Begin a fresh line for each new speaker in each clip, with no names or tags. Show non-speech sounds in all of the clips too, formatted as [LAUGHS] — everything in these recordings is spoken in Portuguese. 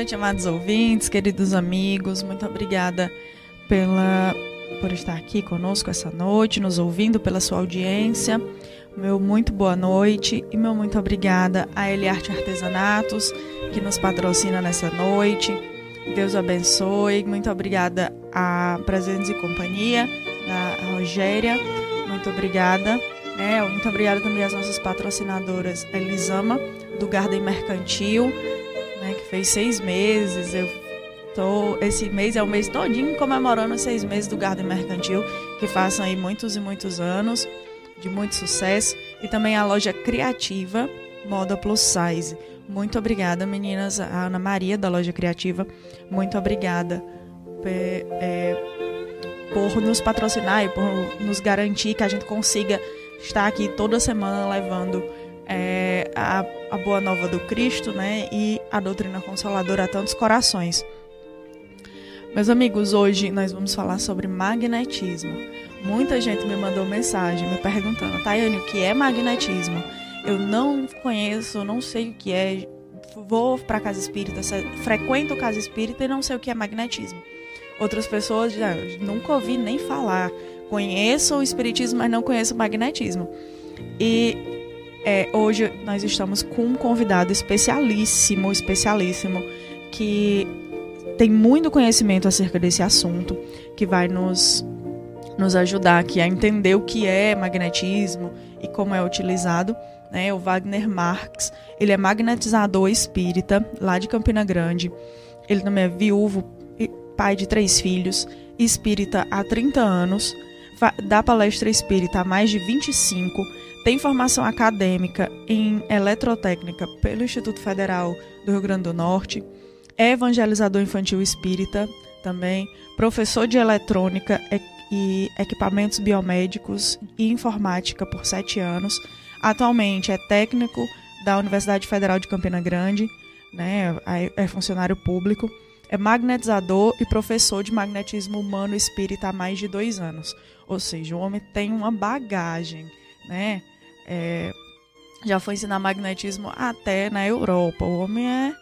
noite. Amados ouvintes, queridos amigos. Muito obrigada pela por estar aqui conosco essa noite, nos ouvindo pela sua audiência. Meu muito boa noite e meu muito obrigada a Eliarte Artesanatos, que nos patrocina nessa noite. Deus abençoe. Muito obrigada a Presentes e Companhia, da Rogéria. Muito obrigada. É, muito obrigada também às nossas patrocinadoras Elisama, do Garden Mercantil, fez seis meses. Eu tô, esse mês é o mês todinho comemorando os seis meses do Garden Mercantil, que façam aí muitos e muitos anos de muito sucesso. E também a loja criativa Moda Plus Size. Muito obrigada, meninas. A Ana Maria, da loja criativa, muito obrigada é, é, por nos patrocinar e por nos garantir que a gente consiga estar aqui toda semana levando é, a, a boa nova do Cristo né, e a doutrina consoladora a tantos corações. Meus amigos, hoje nós vamos falar sobre magnetismo. Muita gente me mandou mensagem me perguntando, Tayane, o que é magnetismo? Eu não conheço, não sei o que é. Vou para casa espírita, frequento casa espírita e não sei o que é magnetismo. Outras pessoas já nunca ouvi nem falar. Conheço o espiritismo, mas não conheço o magnetismo. E é, hoje nós estamos com um convidado especialíssimo, especialíssimo, que tem muito conhecimento acerca desse assunto, que vai nos, nos ajudar aqui a entender o que é magnetismo e como é utilizado. Né? O Wagner Marx, ele é magnetizador espírita, lá de Campina Grande. Ele também é viúvo, pai de três filhos, espírita há 30 anos, dá palestra espírita há mais de 25, tem formação acadêmica em eletrotécnica pelo Instituto Federal do Rio Grande do Norte, é evangelizador infantil espírita também, professor de eletrônica e equipamentos biomédicos e informática por sete anos. Atualmente é técnico da Universidade Federal de Campina Grande, né, é funcionário público é magnetizador e professor de magnetismo humano espírita há mais de dois anos. Ou seja, o homem tem uma bagagem, né? É, já foi ensinar magnetismo até na Europa. O homem é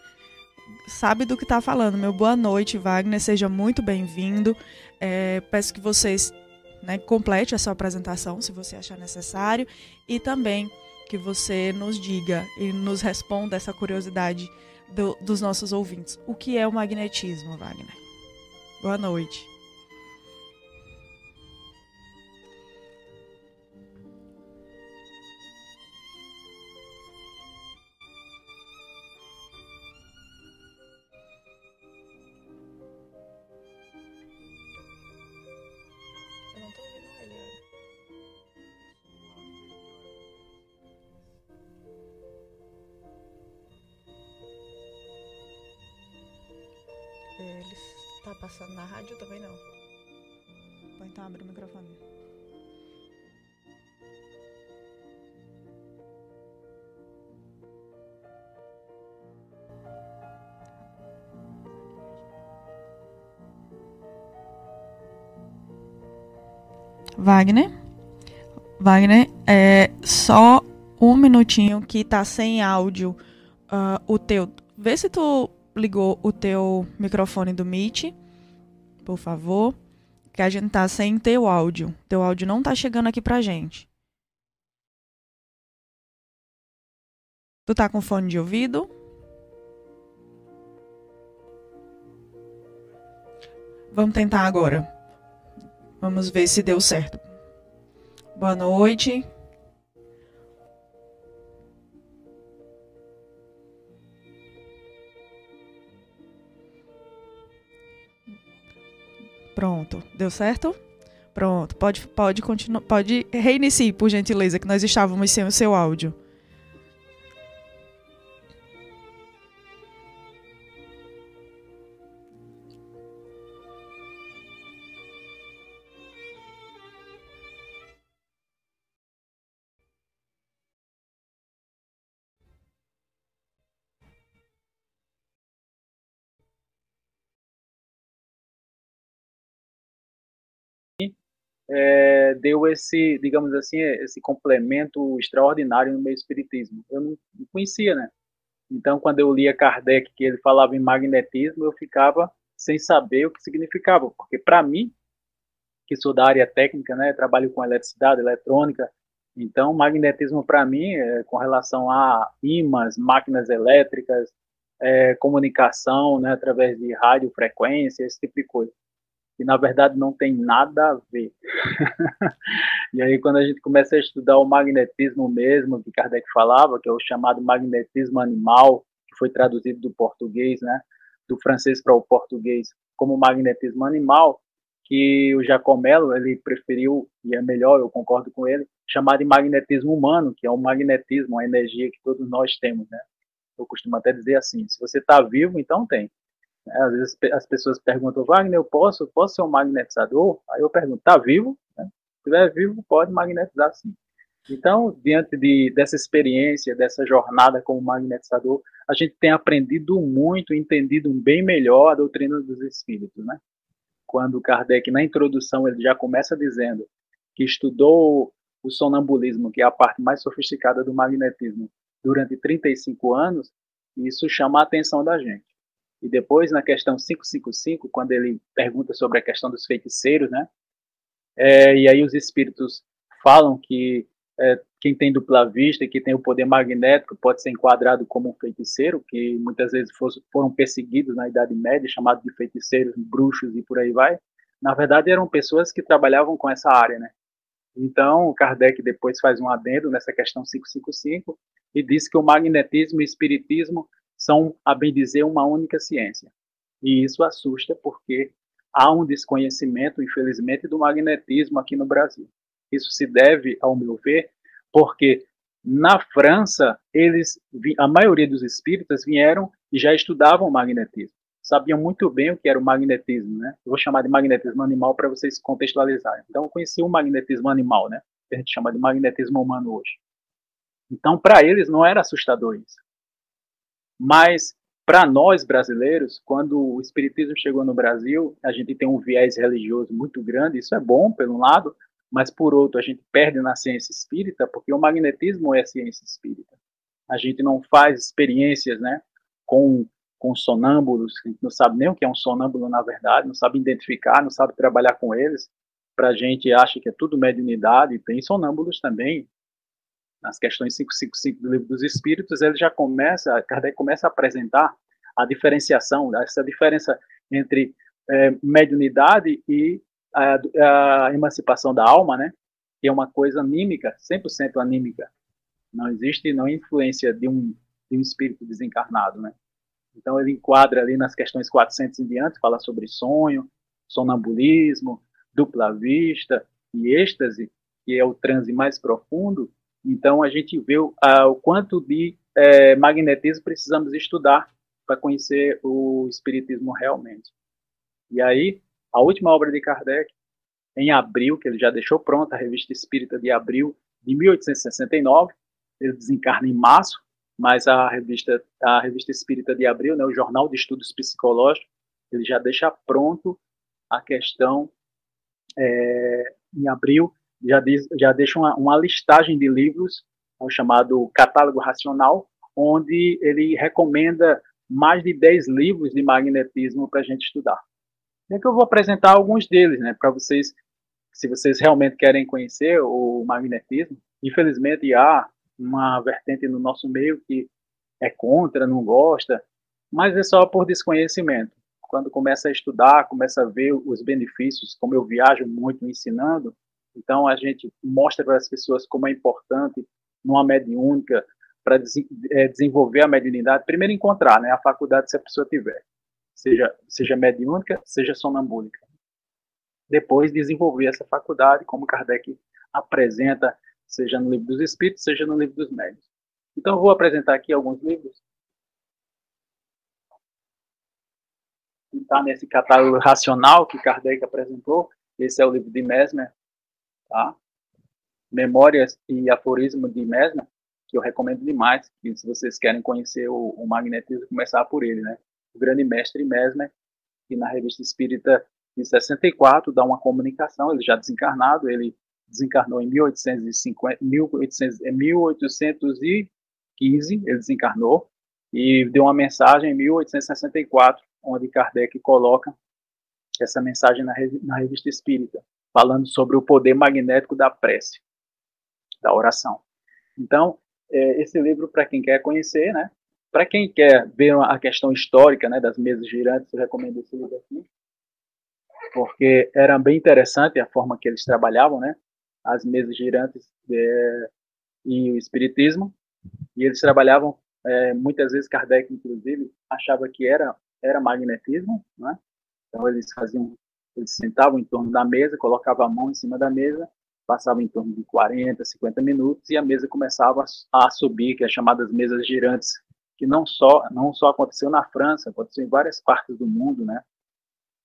sabe do que está falando. Meu boa noite, Wagner. Seja muito bem-vindo. É, peço que vocês né, complete a sua apresentação, se você achar necessário, e também que você nos diga e nos responda essa curiosidade do, dos nossos ouvintes. O que é o magnetismo, Wagner? Boa noite. Passando na rádio também não. Bom, então abre o microfone. Wagner. Wagner, é só um minutinho que tá sem áudio uh, o teu. Vê se tu ligou o teu microfone do Meet por favor, que a gente tá sem teu áudio. Teu áudio não tá chegando aqui pra gente. Tu tá com fone de ouvido? Vamos tentar agora. Vamos ver se deu certo. Boa noite. Pronto, deu certo? Pronto, pode, pode continuar, pode reiniciar, por gentileza, que nós estávamos sem o seu áudio.
É, deu esse, digamos assim, esse complemento extraordinário no meio espiritismo. Eu não, não conhecia, né? Então, quando eu lia Kardec, que ele falava em magnetismo, eu ficava sem saber o que significava, porque para mim, que sou da área técnica, né, trabalho com eletricidade, eletrônica, então magnetismo para mim, é, com relação a ímãs, máquinas elétricas, é, comunicação, né, através de rádio, frequência, esse tipo de coisa. E na verdade não tem nada a ver. [LAUGHS] e aí quando a gente começa a estudar o magnetismo mesmo, que Kardec falava, que é o chamado magnetismo animal, que foi traduzido do português, né, do francês para o português, como magnetismo animal, que o Jacomelo ele preferiu e é melhor, eu concordo com ele, chamar de magnetismo humano, que é um magnetismo, uma energia que todos nós temos, né? Eu costumo até dizer assim, se você está vivo, então tem. É, às vezes as pessoas perguntam, Wagner, eu posso, posso ser um magnetizador? Aí eu pergunto, está vivo? Né? Se estiver vivo, pode magnetizar sim. Então, diante de, dessa experiência, dessa jornada como magnetizador, a gente tem aprendido muito, entendido bem melhor a doutrina dos espíritos, né? Quando Kardec, na introdução, ele já começa dizendo que estudou o sonambulismo, que é a parte mais sofisticada do magnetismo, durante 35 anos, isso chama a atenção da gente. E depois, na questão 555, quando ele pergunta sobre a questão dos feiticeiros, né? É, e aí os espíritos falam que é, quem tem dupla vista e que tem o poder magnético pode ser enquadrado como um feiticeiro, que muitas vezes foram perseguidos na Idade Média, chamados de feiticeiros, bruxos e por aí vai. Na verdade, eram pessoas que trabalhavam com essa área, né? Então, Kardec depois faz um adendo nessa questão 555 e diz que o magnetismo e o espiritismo são, a bem dizer, uma única ciência. E isso assusta porque há um desconhecimento, infelizmente, do magnetismo aqui no Brasil. Isso se deve, ao meu ver, porque na França, eles, a maioria dos espíritas vieram e já estudavam magnetismo sabiam muito bem o que era o magnetismo, né? Eu vou chamar de magnetismo animal para vocês contextualizarem. Então, eu conheci o magnetismo animal, né? Que a gente chama de magnetismo humano hoje. Então, para eles não era assustador isso. Mas para nós brasileiros, quando o espiritismo chegou no Brasil, a gente tem um viés religioso muito grande, isso é bom, por um lado, mas por outro, a gente perde na ciência espírita, porque o magnetismo é ciência espírita. A gente não faz experiências, né, com com sonâmbulos, a gente não sabe nem o que é um sonâmbulo na verdade, não sabe identificar, não sabe trabalhar com eles. Para a gente acha que é tudo mediunidade, tem sonâmbulos também. Nas questões 555 do Livro dos Espíritos, ele já começa, Kardec começa a apresentar a diferenciação, essa diferença entre é, mediunidade e a, a, emancipação da alma, né? Que é uma coisa anímica, 100% anímica. Não existe não influência de um, de um espírito desencarnado, né? Então, ele enquadra ali nas questões 400 em diante, fala sobre sonho, sonambulismo, dupla vista e êxtase, que é o transe mais profundo. Então, a gente vê o, a, o quanto de é, magnetismo precisamos estudar para conhecer o espiritismo realmente. E aí, a última obra de Kardec, em abril, que ele já deixou pronta, a Revista Espírita de abril de 1869, ele desencarna em março, mas a revista, a revista Espírita de Abril, né, o Jornal de Estudos Psicológicos, ele já deixa pronto a questão é, em abril, já, diz, já deixa uma, uma listagem de livros, o chamado Catálogo Racional, onde ele recomenda mais de 10 livros de magnetismo para a gente estudar. É que eu vou apresentar alguns deles, né, para vocês, se vocês realmente querem conhecer o magnetismo. Infelizmente há uma vertente no nosso meio que é contra, não gosta, mas é só por desconhecimento. Quando começa a estudar, começa a ver os benefícios, como eu viajo muito ensinando, então a gente mostra para as pessoas como é importante numa mediúnica para é, desenvolver a mediunidade, primeiro encontrar, né, a faculdade se a pessoa tiver, seja seja mediúnica, seja sonambúlica. Depois desenvolver essa faculdade, como Kardec apresenta seja no livro dos Espíritos, seja no livro dos Médios. Então, vou apresentar aqui alguns livros. Está nesse catálogo racional que Kardec apresentou. Esse é o livro de Mesmer, tá? Memórias e Aforismo de Mesmer, que eu recomendo demais. E se vocês querem conhecer o, o magnetismo, começar por ele, né? O grande mestre Mesmer, que na Revista Espírita de 64 dá uma comunicação, ele já desencarnado, ele desencarnou em 1850, 1800, 1815, ele desencarnou, e deu uma mensagem em 1864, onde Kardec coloca essa mensagem na, na Revista Espírita, falando sobre o poder magnético da prece, da oração. Então, é, esse livro, para quem quer conhecer, né? Para quem quer ver a questão histórica né, das mesas girantes, eu recomendo esse livro aqui, porque era bem interessante a forma que eles trabalhavam, né? As mesas girantes é, e o espiritismo, e eles trabalhavam é, muitas vezes Kardec, inclusive, achava que era era magnetismo, né? Então eles faziam, eles sentavam em torno da mesa, colocavam a mão em cima da mesa, passavam em torno de 40, 50 minutos e a mesa começava a subir, que é chamadas mesas girantes, que não só não só aconteceu na França, aconteceu em várias partes do mundo, né?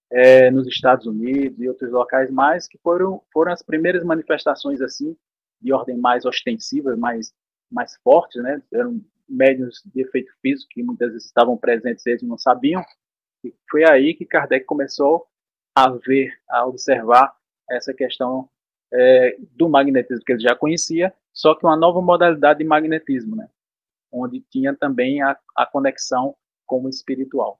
É, nos Estados Unidos e outros locais mais, que foram foram as primeiras manifestações assim de ordem mais ostensiva, mais mais fortes, né? Eram médios de efeito físico que muitas vezes estavam presentes eles não sabiam. E foi aí que Kardec começou a ver, a observar essa questão é, do magnetismo que ele já conhecia, só que uma nova modalidade de magnetismo, né? onde tinha também a, a conexão com o espiritual.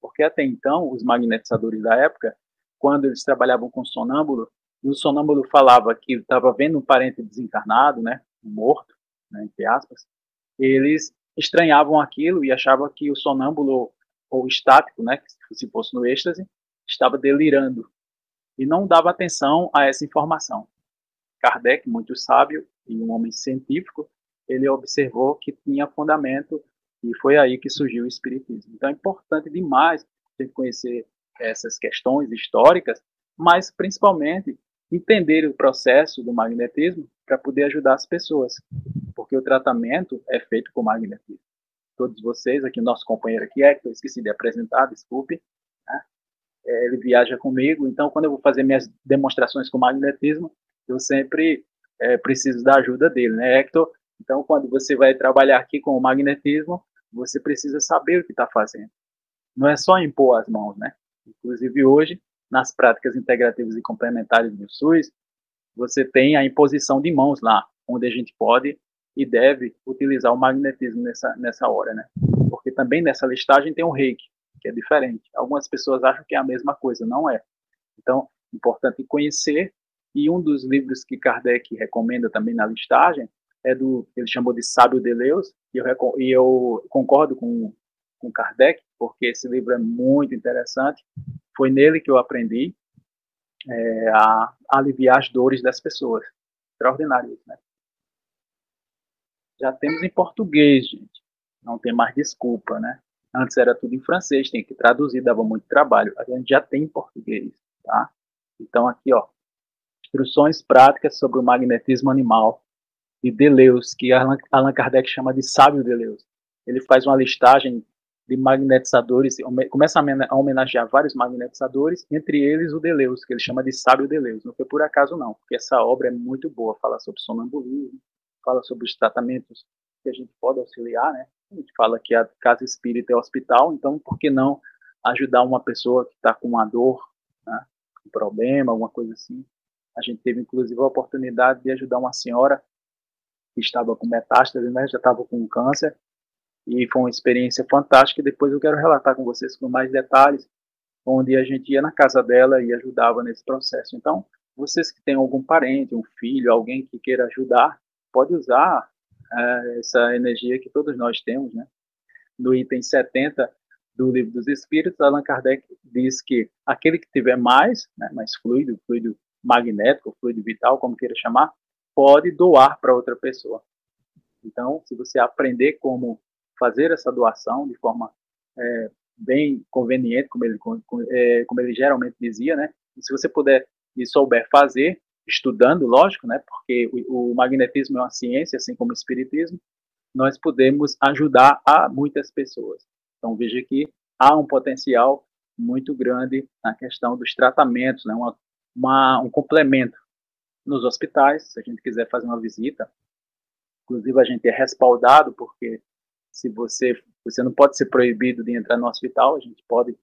Porque até então, os magnetizadores da época, quando eles trabalhavam com sonâmbulo, e o sonâmbulo falava que estava vendo um parente desencarnado, né, morto, né, entre aspas, eles estranhavam aquilo e achavam que o sonâmbulo ou estático, né, se fosse no êxtase, estava delirando e não dava atenção a essa informação. Kardec, muito sábio e um homem científico, ele observou que tinha fundamento e foi aí que surgiu o espiritismo. Então é importante demais a conhecer essas questões históricas, mas principalmente entender o processo do magnetismo para poder ajudar as pessoas porque o tratamento é feito com magnetismo. Todos vocês, aqui, nosso companheiro aqui, Hector, esqueci de apresentar, desculpe, ele viaja comigo, então quando eu vou fazer minhas demonstrações com magnetismo, eu sempre é, preciso da ajuda dele, né, Hector? Então, quando você vai trabalhar aqui com o magnetismo, você precisa saber o que está fazendo. Não é só impor as mãos, né? Inclusive hoje, nas práticas integrativas e complementares do SUS, você tem a imposição de mãos lá, onde a gente pode e deve utilizar o magnetismo nessa, nessa hora, né? Porque também nessa listagem tem o reiki, que é diferente. Algumas pessoas acham que é a mesma coisa, não é. Então, importante conhecer, e um dos livros que Kardec recomenda também na listagem é do, ele chamou de Sábio de Deus, e eu, e eu concordo com, com Kardec, porque esse livro é muito interessante, foi nele que eu aprendi é, a, aliviar as dores das pessoas. Extraordinário né? já temos em português, gente. Não tem mais desculpa, né? Antes era tudo em francês, tem que traduzir, dava muito trabalho. A gente já tem em português, tá? Então aqui, ó, instruções práticas sobre o magnetismo animal de Deleuze, que Allan Kardec chama de sábio Deleuze. Ele faz uma listagem de magnetizadores, começa a homenagear vários magnetizadores, entre eles o Deleuze, que ele chama de sábio Deleuze. Não foi por acaso não, porque essa obra é muito boa, fala sobre sonambulismo, fala sobre os tratamentos que a gente pode auxiliar, né? A gente fala que a casa espírita é hospital, então por que não ajudar uma pessoa que está com uma dor, né? um problema, alguma coisa assim? A gente teve inclusive a oportunidade de ajudar uma senhora que estava com metástase, né? Já estava com câncer e foi uma experiência fantástica. Depois eu quero relatar com vocês com mais detalhes, onde a gente ia na casa dela e ajudava nesse processo. Então, vocês que têm algum parente, um filho, alguém que queira ajudar, pode usar essa energia que todos nós temos, né? No item 70 do Livro dos Espíritos, Allan Kardec diz que aquele que tiver mais, né, mais fluido, fluido magnético, fluido vital, como queira chamar, pode doar para outra pessoa. Então, se você aprender como fazer essa doação de forma é, bem conveniente, como ele, é, como ele geralmente dizia, né? Se você puder e souber fazer, estudando, lógico, né, porque o, o, magnetismo é uma ciência, assim como o espiritismo, nós podemos ajudar a muitas pessoas. Então veja que há um potencial muito grande na questão dos tratamentos, né, uma, uma, um complemento nos hospitais, se a gente quiser fazer uma visita, inclusive a gente é respaldado porque se você você não pode ser proibido de entrar no hospital, a gente pode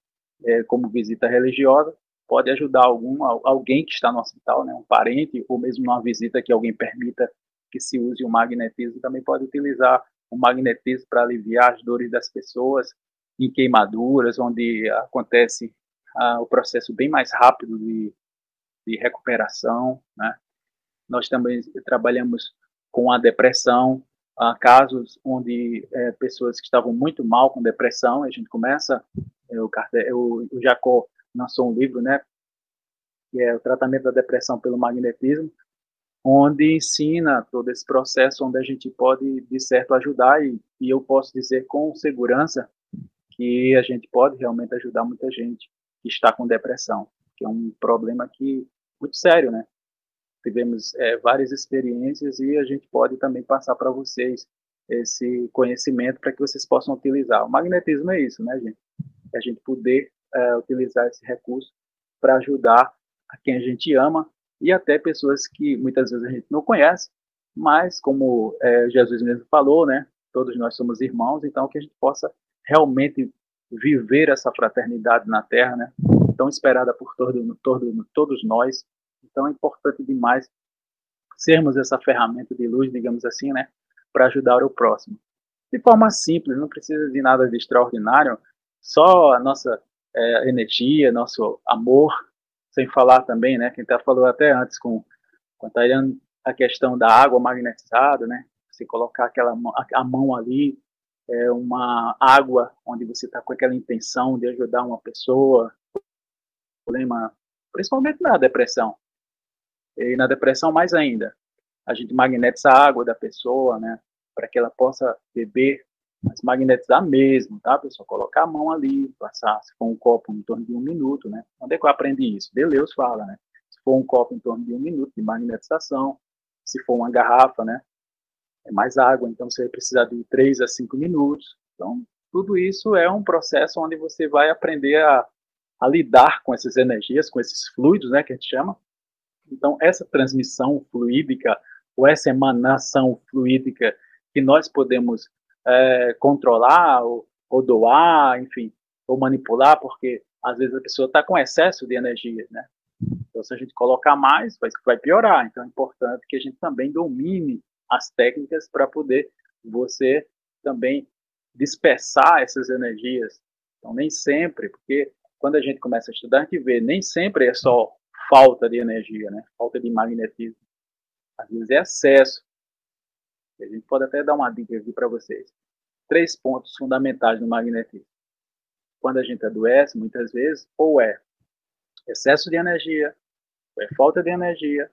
é, como visita religiosa, pode ajudar algum, alguém que está no hospital, né, um parente, ou mesmo numa visita que alguém permita que se use o magnetismo, também pode utilizar o magnetismo para aliviar as dores das pessoas em queimaduras, onde acontece ah, o processo bem mais rápido de, de recuperação. Né? Nós também trabalhamos com a depressão, casos onde é, pessoas que estavam muito mal com depressão, a gente começa, Kardec, o, o Jacó lançou um livro, né, que é o tratamento da depressão pelo magnetismo, onde ensina todo esse processo, onde a gente pode, de certo, ajudar, e, e eu posso dizer com segurança que a gente pode realmente ajudar muita gente que está com depressão, que é um problema que muito sério, né? Tivemos é, várias experiências e a gente pode também passar para vocês esse conhecimento para que vocês possam utilizar. O magnetismo é isso, né, gente? É a gente poder é, utilizar esse recurso para ajudar a quem a gente ama e até pessoas que muitas vezes a gente não conhece, mas como é, Jesus mesmo falou, né? Todos nós somos irmãos, então que a gente possa realmente viver essa fraternidade na Terra, né? Tão esperada por todo, todo, todos nós. Então é importante demais sermos essa ferramenta de luz, digamos assim, né? Para ajudar o próximo. De forma simples, não precisa de nada de extraordinário, só a nossa é, energia, nosso amor, sem falar também, né? Quem tá falou até antes com, com a questão da água magnetizada, né? Se colocar aquela a mão ali, é uma água onde você está com aquela intenção de ajudar uma pessoa, problema, principalmente na depressão. E na depressão mais ainda, a gente magnetiza a água da pessoa, né, para que ela possa beber, mas magnetizar mesmo, tá, pessoal? Colocar a mão ali, passar, se for um copo em torno de um minuto, né? Onde é que eu aprendi isso? Deleuze fala, né? Se for um copo em torno de um minuto de magnetização, se for uma garrafa, né? é mais água, então você vai precisar de 3 a 5 minutos. Então, tudo isso é um processo onde você vai aprender a, a lidar com essas energias, com esses fluidos, né, que a gente chama. Então, essa transmissão fluídica, ou essa emanação fluídica que nós podemos é, controlar, ou, ou, doar, enfim, ou manipular, porque às vezes a pessoa está com excesso de energia, né? Então, se a gente colocar mais, vai, vai piorar. Então, é importante que a gente também domine as técnicas para poder você também dispersar essas energias. Então, nem sempre, porque quando a gente começa a estudar, a gente vê, nem sempre é só falta de energia, né? falta de magnetismo. Às vezes é excesso. A gente pode até dar uma dica aqui para vocês. Três pontos fundamentais no magnetismo. Quando a gente adoece, muitas vezes, ou é excesso de energia, ou é falta de energia,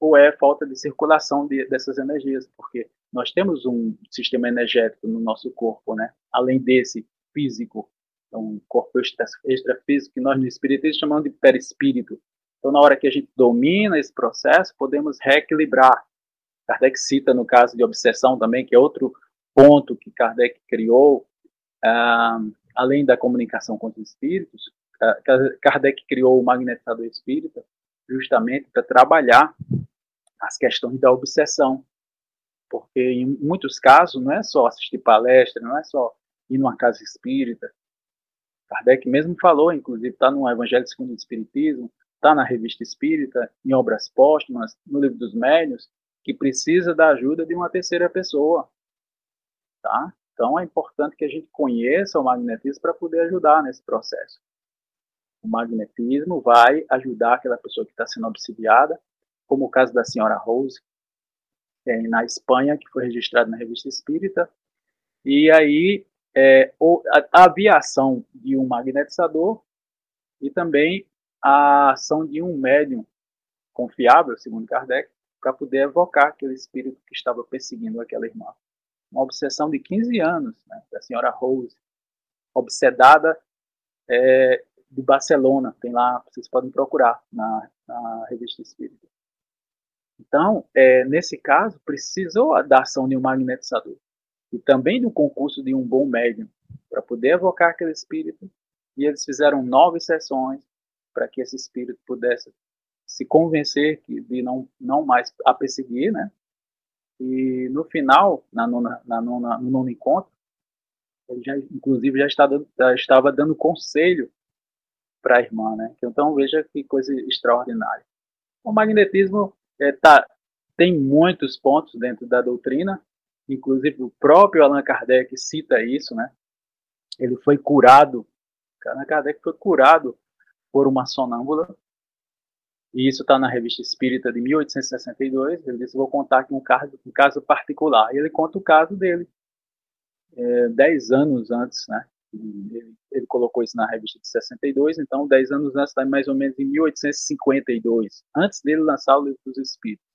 ou é falta de circulação de, dessas energias, porque nós temos um sistema energético no nosso corpo, né? Além desse físico, então, um corpo extra, extrafísico que nós no espiritismo chamamos de perispírito. Então, na hora que a gente domina esse processo, podemos reequilibrar. Kardec cita no caso de obsessão também, que é outro ponto que Kardec criou, ah, além da comunicação com os espíritos, Kardec criou o magnetizador espírita justamente para trabalhar as questões da obsessão. Porque em muitos casos não é só assistir palestra, não é só ir numa casa espírita. Kardec mesmo falou, inclusive está no Evangelho segundo o Espiritismo, está na Revista Espírita, em obras póstumas, no Livro dos Médios, que precisa da ajuda de uma terceira pessoa. Tá? Então é importante que a gente conheça o magnetismo para poder ajudar nesse processo. O magnetismo vai ajudar aquela pessoa que está sendo obsidiada como o caso da senhora Rose, é, na Espanha, que foi registrado na Revista Espírita. E aí é, a, a ação de um magnetizador e também a ação de um médium confiável, segundo Kardec, para poder evocar aquele espírito que estava perseguindo aquela irmã. Uma obsessão de 15 anos, né, da senhora Rose, obsedada é, de Barcelona, tem lá, vocês podem procurar na, na revista Espírita. Então, é, nesse caso, precisou da ação de um magnetizador e também do concurso de um bom médium para poder evocar aquele espírito. E eles fizeram nove sessões para que esse espírito pudesse se convencer de não, não mais a perseguir, né? E no final, na nona, na nona, no nono encontro, ele já, inclusive, já, está dando, já estava dando conselho para a irmã, né? Então veja que coisa extraordinária. O magnetismo é, tá, tem muitos pontos dentro da doutrina, inclusive o próprio Allan Kardec cita isso, né? Ele foi curado, Allan Kardec foi curado por uma sonâmbula, e isso está na Revista Espírita de 1862. Ele disse: Vou contar aqui um caso, um caso particular. E ele conta o caso dele, é, dez anos antes, né? Ele, ele, colocou isso na revista de 62, então dez anos antes, tá mais ou menos em 1852, antes dele lançar o Livro dos Espíritos.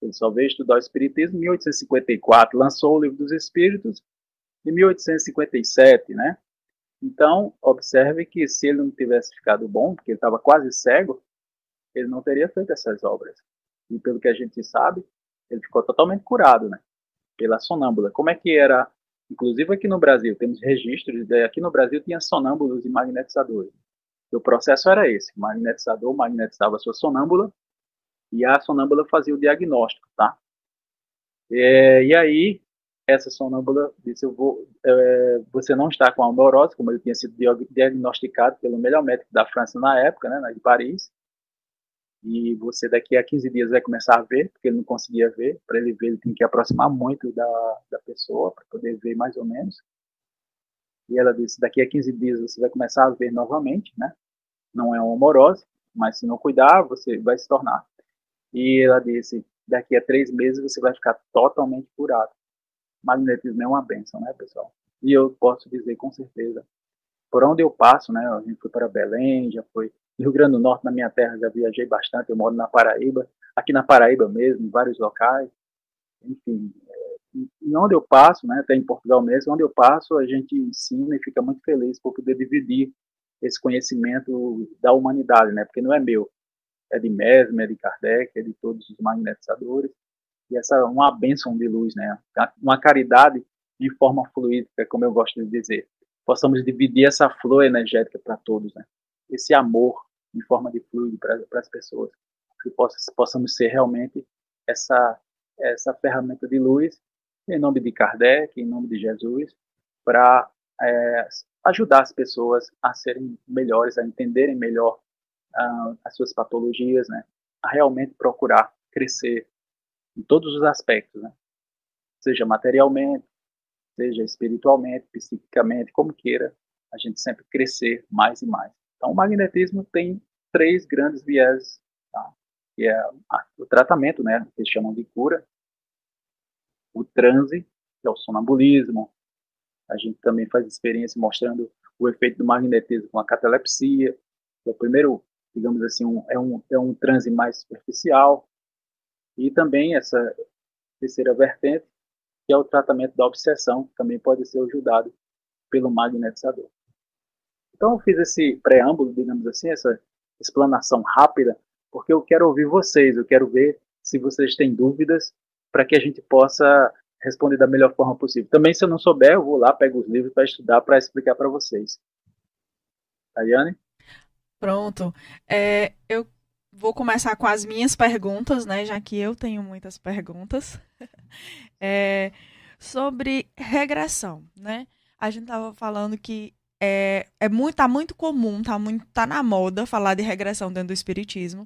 Ele só veio estudar o Espiritismo em 1854, lançou o Livro dos Espíritos em 1857, né? Então, observe que se ele não tivesse ficado bom, porque ele estava quase cego, ele não teria feito essas obras. E pelo que a gente sabe, ele ficou totalmente curado, né? Pela sonâmbula. Como é que era? Inclusive aqui no Brasil, temos registros, aqui no Brasil tinha sonâmbulos e magnetizadores. E o processo era esse, o magnetizador magnetizava a sua sonâmbula e a sonâmbula fazia o diagnóstico, tá? É, e aí, essa sonâmbula disse, eu vou, é, você não está com a neurose, como ele tinha sido diagnosticado pelo melhor médico da França na época, né, de Paris, e você daqui a 15 dias vai começar a ver, porque ele não conseguia ver, para ele ver ele tem que aproximar muito da, da pessoa, para poder ver mais ou menos. E ela disse, daqui a 15 dias você vai começar a ver novamente, né? Não é uma homorose, mas se não cuidar, você vai se tornar. E ela disse, daqui a três meses você vai ficar totalmente curado. Magnetismo é uma benção, né, pessoal? E eu posso dizer com certeza, por onde eu passo, né? A gente foi para Belém, já foi Rio Grande do Norte, na minha terra, já viajei bastante. Eu moro na Paraíba, aqui na Paraíba mesmo, em vários locais. Enfim, é, e onde eu passo, né, até em Portugal mesmo, onde eu passo, a gente ensina e fica muito feliz por poder dividir esse conhecimento da humanidade, né, porque não é meu, é de Mesmer, é de Kardec, é de todos os magnetizadores. E essa é uma bênção de luz, né, uma caridade de forma fluídica, como eu gosto de dizer. Possamos dividir essa flor energética para todos, né esse amor em forma de fluido para as pessoas, que possa, possamos ser realmente essa essa ferramenta de luz em nome de Kardec, em nome de Jesus, para é, ajudar as pessoas a serem melhores, a entenderem melhor uh, as suas patologias, né? A realmente procurar crescer em todos os aspectos, né? Seja materialmente, seja espiritualmente, psiquicamente, como queira, a gente sempre crescer mais e mais. Então, o magnetismo tem três grandes viés, tá? que é o tratamento, né, que chamam de cura, o transe, que é o sonambulismo, a gente também faz experiência mostrando o efeito do magnetismo com a catalepsia, que é o primeiro, digamos assim, um, é, um, é um transe mais superficial, e também essa terceira vertente, que é o tratamento da obsessão, que também pode ser ajudado pelo magnetizador. Então, eu fiz esse preâmbulo, digamos assim, essa explanação rápida, porque eu quero ouvir vocês, eu quero ver se vocês têm dúvidas, para que a gente possa responder da melhor forma possível. Também, se eu não souber, eu vou lá, pego os livros para estudar, para explicar para vocês. Tayane?
Pronto. É, eu vou começar com as minhas perguntas, né? Já que eu tenho muitas perguntas. [LAUGHS] é, sobre regressão, né? A gente estava falando que é, é muito, tá muito comum, tá, muito, tá na moda falar de regressão dentro do espiritismo.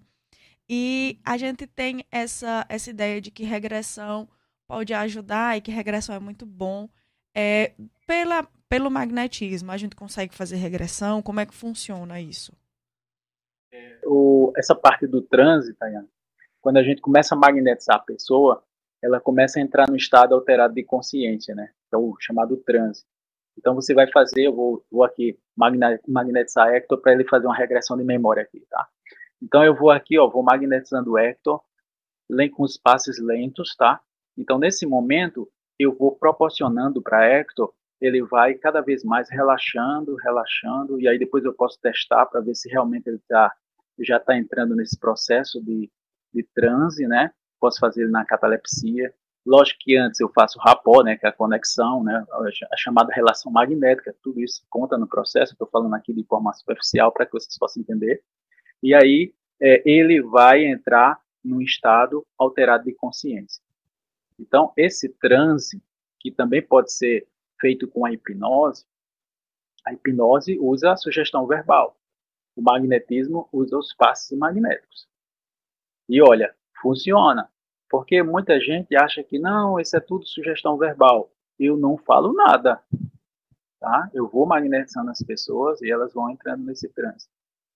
E a gente tem essa, essa ideia de que regressão pode ajudar e que regressão é muito bom. É, pela, pelo magnetismo, a gente consegue fazer regressão? Como é que funciona isso?
O, essa parte do trânsito, quando a gente começa a magnetizar a pessoa, ela começa a entrar no estado alterado de consciência, né? É o chamado trânsito. Então você vai fazer, eu vou, vou aqui magnetizar Hector para ele fazer uma regressão de memória aqui, tá? Então eu vou aqui, ó, vou magnetizando Hector, com os passos lentos, tá? Então nesse momento eu vou proporcionando para Hector, ele vai cada vez mais relaxando, relaxando, e aí depois eu posso testar para ver se realmente ele tá, já está entrando nesse processo de, de transe, né? Posso fazer na catalepsia, Lógico que antes eu faço rapó, né, que é a conexão, né, a chamada relação magnética, tudo isso conta no processo, estou falando aqui de forma superficial para que vocês possam entender. E aí é, ele vai entrar num estado alterado de consciência. Então, esse transe, que também pode ser feito com a hipnose, a hipnose usa a sugestão verbal. O magnetismo usa os passos magnéticos. E olha, funciona. Porque muita gente acha que não, isso é tudo sugestão verbal. Eu não falo nada. Tá? Eu vou magnetizando as pessoas e elas vão entrando nesse trânsito.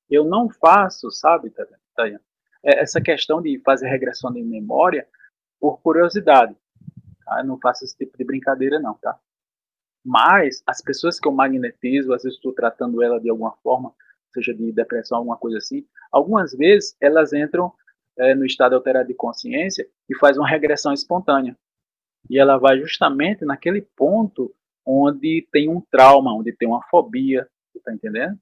Eu não faço, sabe, Tayana? É, essa questão de fazer regressão de memória por curiosidade. Tá? Eu não faço esse tipo de brincadeira, não, tá? Mas as pessoas que eu magnetizo, às vezes estou tratando ela de alguma forma, seja de depressão, alguma coisa assim, algumas vezes elas entram é, no estado alterado de consciência e faz uma regressão espontânea. E ela vai justamente naquele ponto onde tem um trauma, onde tem uma fobia, está entendendo?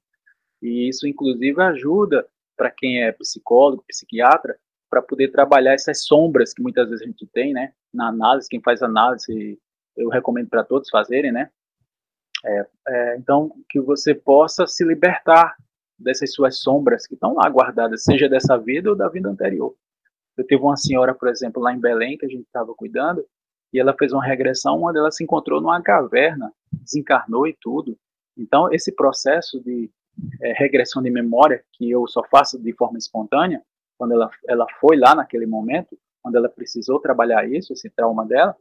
E isso, inclusive, ajuda para quem é psicólogo, psiquiatra, para poder trabalhar essas sombras que muitas vezes a gente tem, né? Na análise, quem faz análise, eu recomendo para todos fazerem, né? É, é, então, que você possa se libertar dessas suas sombras que estão lá guardadas, seja dessa vida ou da vida anterior. Eu tive uma senhora, por exemplo, lá em Belém, que a gente estava cuidando, e ela fez uma regressão onde ela se encontrou numa caverna, desencarnou e tudo. Então, esse processo de é, regressão de memória, que eu só faço de forma espontânea, quando ela, ela foi lá naquele momento, quando ela precisou trabalhar isso, esse trauma dela,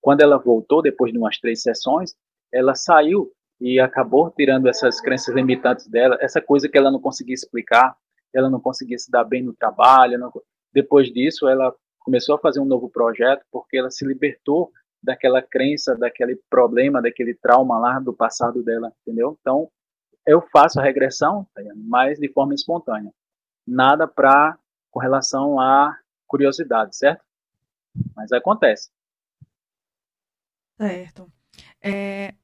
quando ela voltou, depois de umas três sessões, ela saiu e acabou tirando essas crenças limitantes dela, essa coisa que ela não conseguia explicar, ela não conseguia se dar bem no trabalho. Não... Depois disso, ela começou a fazer um novo projeto porque ela se libertou daquela crença, daquele problema, daquele trauma lá do passado dela, entendeu? Então, eu faço a regressão, mas de forma espontânea. Nada para com relação à curiosidade, certo? Mas acontece.
Certo. É,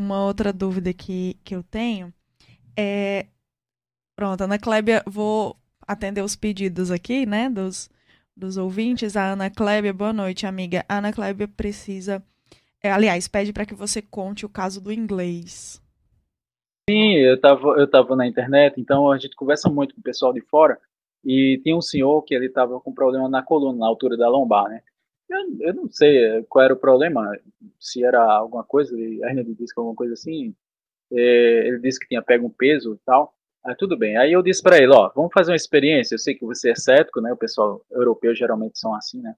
uma outra dúvida que, que eu tenho é. Pronto, Ana Clébia, vou atender os pedidos aqui, né, dos, dos ouvintes. A Ana Clébia, boa noite, amiga. A Ana Clébia precisa. É, aliás, pede para que você conte o caso do inglês.
Sim, eu estava eu tava na internet, então a gente conversa muito com o pessoal de fora. E tinha um senhor que ele estava com problema na coluna, na altura da lombar, né? Eu, eu, não sei qual era o problema, se era alguma coisa, hernia de disco, alguma coisa assim. É, ele disse que tinha pego um peso e tal. Tudo bem. Aí eu disse para ele, ó, vamos fazer uma experiência. Eu sei que você é cético, né? O pessoal europeu geralmente são assim, né?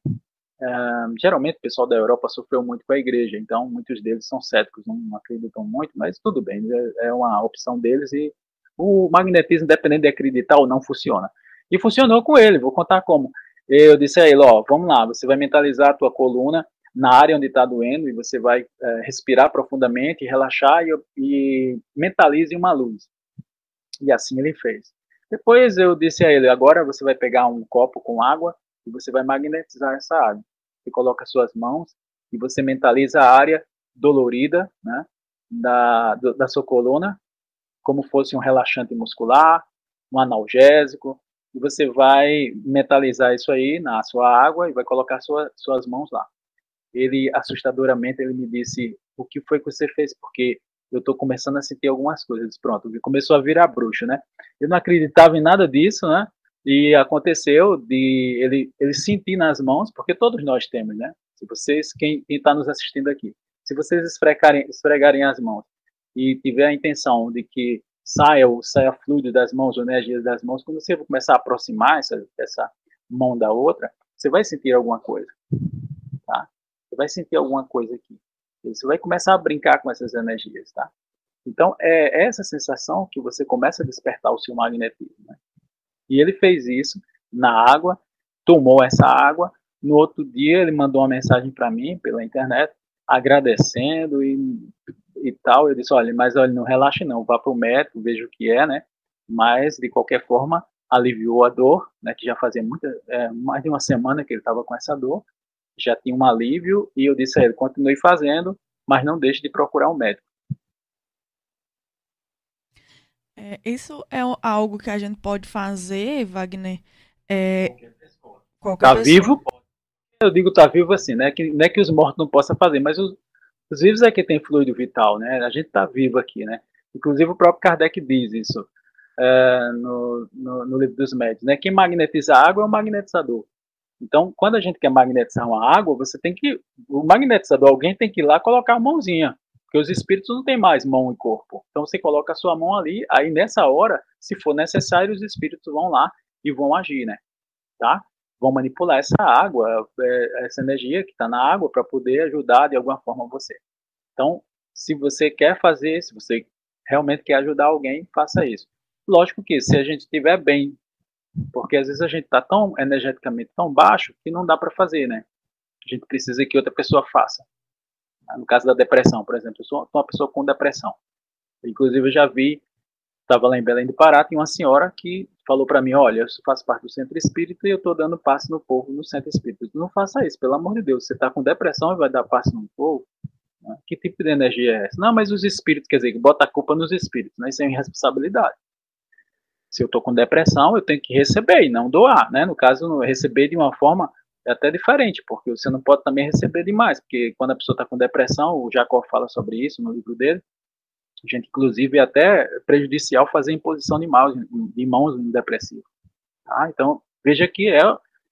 Uh, geralmente o pessoal da Europa sofreu muito com a igreja, então muitos deles são céticos, não acreditam muito, mas tudo bem, é, é uma opção deles e o magnetismo, independente de acreditar ou não, funciona. E funcionou com ele, vou contar como. Eu disse a ele, ó, vamos lá, você vai mentalizar a tua coluna na área onde está doendo e você vai é, respirar profundamente, relaxar e, e mentalize uma luz. E assim ele fez. Depois eu disse a ele, agora você vai pegar um copo com água e você vai magnetizar essa água. Você coloca suas mãos e você mentaliza a área dolorida, né, da, da sua coluna, como fosse um relaxante muscular, um analgésico, e você vai metalizar isso aí na sua água e vai colocar sua, suas mãos lá. Ele, assustadoramente, ele me disse, o que foi que você fez? Porque eu estou começando a sentir algumas coisas. Pronto, começou a virar bruxo, né? Eu não acreditava em nada disso, né? E aconteceu de ele, ele sentir nas mãos, porque todos nós temos, né? Se vocês, quem está nos assistindo aqui, se vocês esfregarem, esfregarem as mãos e tiver a intenção de que saia o saia fluido das mãos, ou energia das mãos, quando você começar a aproximar essa, essa mão da outra, você vai sentir alguma coisa, tá? Você vai sentir alguma coisa aqui. Você vai começar a brincar com essas energias, tá? Então, é essa sensação que você começa a despertar o seu magnetismo. Né? E ele fez isso na água, tomou essa água. No outro dia, ele mandou uma mensagem para mim pela internet, agradecendo e e tal. Eu disse, olha, mas olha, não relaxe não, vá para o médico, veja o que é, né? Mas, de qualquer forma, aliviou a dor, né? Que já fazia muita, é, mais de uma semana que ele estava com essa dor, já tinha um alívio, e eu disse a ele, continue fazendo, mas não deixe de procurar um médico.
É, isso é algo que a gente pode fazer, Wagner? É, qualquer pessoa.
Qualquer tá pessoa. vivo? Eu digo tá vivo assim, né? Que, não é que os mortos não possam fazer, mas os, os vivos é que tem fluido vital, né? A gente está vivo aqui, né? Inclusive o próprio Kardec diz isso é, no, no, no, livro dos médios, né? Quem magnetiza a água é o magnetizador. Então, quando a gente quer magnetizar uma água, você tem que, o magnetizador, alguém tem que ir lá colocar a mãozinha, porque os espíritos não têm mais mão e corpo. Então, você coloca a sua mão ali, aí nessa hora, se for necessário, os espíritos vão lá e vão agir, né? Tá? Vão manipular essa água, é, essa energia que está na água, para poder ajudar de alguma forma você. Então, se você quer fazer, se você realmente quer ajudar alguém, faça isso. Lógico que se a gente estiver bem, porque às vezes a gente está tão energeticamente tão baixo que não dá para fazer, né? A gente precisa que outra pessoa faça. No caso da depressão, por exemplo, eu sou uma pessoa com depressão. Inclusive, eu já vi, estava lá em Belém do Pará, tem uma senhora que falou para mim: Olha, eu faço parte do centro espírita e eu estou dando passe no povo no centro espírita. Não faça isso, pelo amor de Deus. Você está com depressão e vai dar passe no povo? Né? Que tipo de energia é essa? Não, mas os espíritos, quer dizer, bota a culpa nos espíritos, né? Isso é irresponsabilidade. Se eu estou com depressão, eu tenho que receber e não doar, né? No caso, receber de uma forma até diferente, porque você não pode também receber demais, porque quando a pessoa está com depressão, o Jacó fala sobre isso no livro dele, gente, inclusive, é até prejudicial fazer imposição de mãos, de mãos em depressivo. Tá? Então, veja que é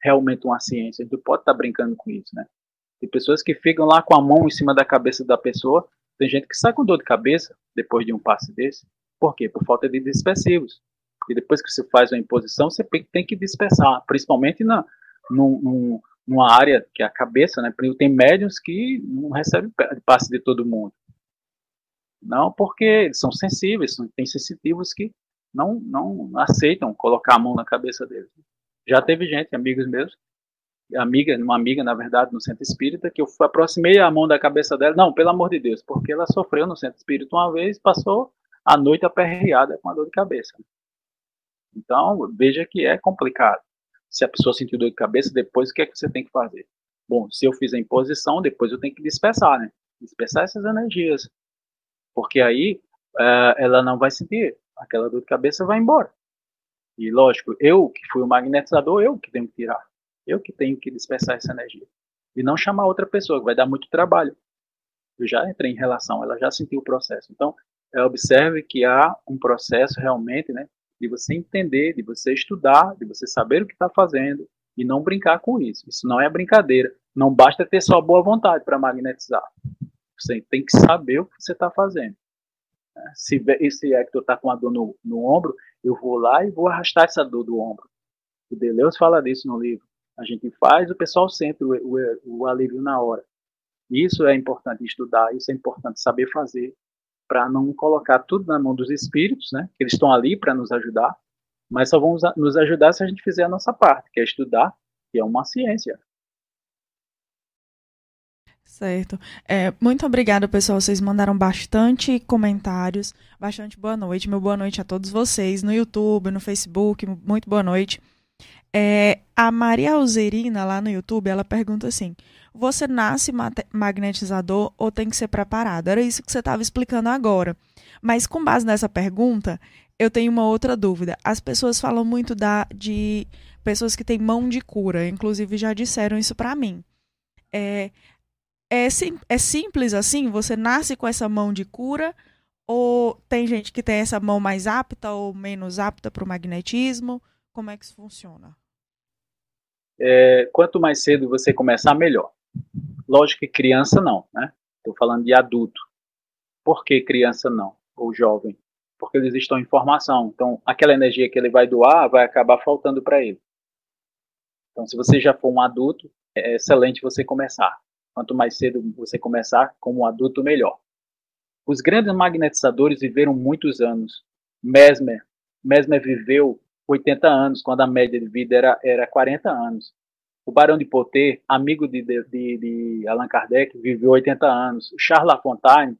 realmente uma ciência, a gente pode estar tá brincando com isso, né? Tem pessoas que ficam lá com a mão em cima da cabeça da pessoa. Tem gente que sai com dor de cabeça depois de um passe desse. Por quê? Por falta de dispersivos. E depois que você faz uma imposição, você tem que dispersar, principalmente na, num, numa área que é a cabeça, né? Tem médiums que não recebem passe de todo mundo. Não porque eles são sensíveis, tem sensitivos que não, não aceitam colocar a mão na cabeça deles. Já teve gente, amigos meus, amiga, uma amiga, na verdade, no centro espírita, que eu aproximei a mão da cabeça dela, não, pelo amor de Deus, porque ela sofreu no centro espírita uma vez, passou a noite aperreada com a dor de cabeça. Então, veja que é complicado. Se a pessoa sentiu dor de cabeça, depois o que é que você tem que fazer? Bom, se eu fizer imposição, depois eu tenho que dispersar, né? Dispersar essas energias. Porque aí uh, ela não vai sentir, aquela dor de cabeça vai embora. E lógico, eu que fui o magnetizador, eu que tenho que tirar. Eu que tenho que dispersar essa energia. E não chamar outra pessoa, que vai dar muito trabalho. Eu já entrei em relação, ela já sentiu o processo. Então, é, observe que há um processo realmente, né, de você entender, de você estudar, de você saber o que está fazendo e não brincar com isso. Isso não é brincadeira. Não basta ter só boa vontade para magnetizar. Você tem que saber o que você está fazendo. Né. Se esse Hector está com a dor no, no ombro, eu vou lá e vou arrastar essa dor do ombro. O Deleuze fala disso no livro a gente faz, o pessoal sente o, o, o alívio na hora. Isso é importante estudar, isso é importante saber fazer, para não colocar tudo na mão dos espíritos, né? Que eles estão ali para nos ajudar, mas só vão nos ajudar se a gente fizer a nossa parte, que é estudar, que é uma ciência.
Certo. É, muito obrigada, pessoal. Vocês mandaram bastante comentários. Bastante boa noite. Meu boa noite a todos vocês no YouTube, no Facebook. Muito boa noite. É, a Maria Alzerina, lá no YouTube, ela pergunta assim: Você nasce magnetizador ou tem que ser preparado? Era isso que você estava explicando agora. Mas com base nessa pergunta, eu tenho uma outra dúvida. As pessoas falam muito da, de pessoas que têm mão de cura, inclusive já disseram isso para mim. É, é, sim, é simples assim? Você nasce com essa mão de cura? Ou tem gente que tem essa mão mais apta ou menos apta para o magnetismo? Como é que isso funciona?
é, quanto mais cedo você começar, melhor. Lógico que criança não, né? Estou falando de adulto. Por que criança não? Ou jovem? Porque eles estão em formação. Então, aquela energia que ele vai doar vai acabar faltando para ele. Então, se você já for um adulto, é excelente você começar. Quanto mais cedo você começar como adulto, melhor. Os grandes magnetizadores viveram muitos anos. Mesmer, Mesmer viveu 80 anos, quando a média de vida era, era 40 anos. O Barão de Poté, amigo de, de, de Allan Kardec, viveu 80 anos. O Charles Lafontaine,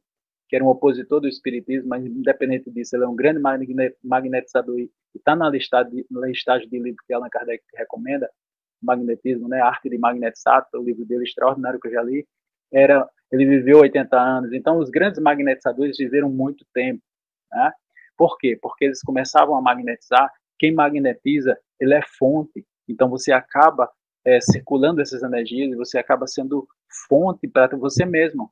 que era um opositor do espiritismo, mas independente disso, ele é um grande magnetizador e está na listagem, listagem de livros que Allan Kardec recomenda, magnetismo, né, arte de magnetizar, o livro dele extraordinário que eu já li, era, ele viveu 80 anos. Então, os grandes magnetizadores viveram muito tempo. Né? Por quê? Porque eles começavam a magnetizar quem magnetiza, ele é fonte. Então você acaba é, circulando essas energias e você acaba sendo fonte para você mesmo.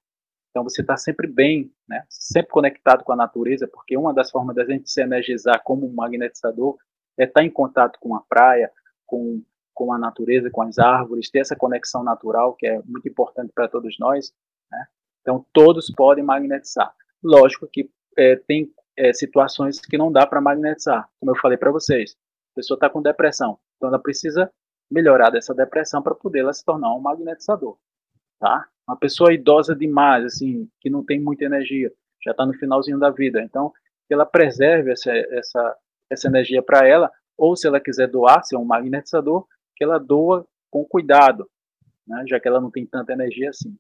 Então você está sempre bem, né? sempre conectado com a natureza, porque uma das formas da gente se energizar como um magnetizador é estar tá em contato com a praia, com, com a natureza, com as árvores, ter essa conexão natural que é muito importante para todos nós. Né? Então todos podem magnetizar. Lógico que é, tem é, situações que não dá para magnetizar, como eu falei para vocês. A pessoa está com depressão, então ela precisa melhorar dessa depressão para poder ela se tornar um magnetizador, tá? Uma pessoa idosa demais, assim, que não tem muita energia, já está no finalzinho da vida, então ela preserve essa, essa, essa energia para ela, ou se ela quiser doar, ser um magnetizador, que ela doa com cuidado, né, já que ela não tem tanta energia assim.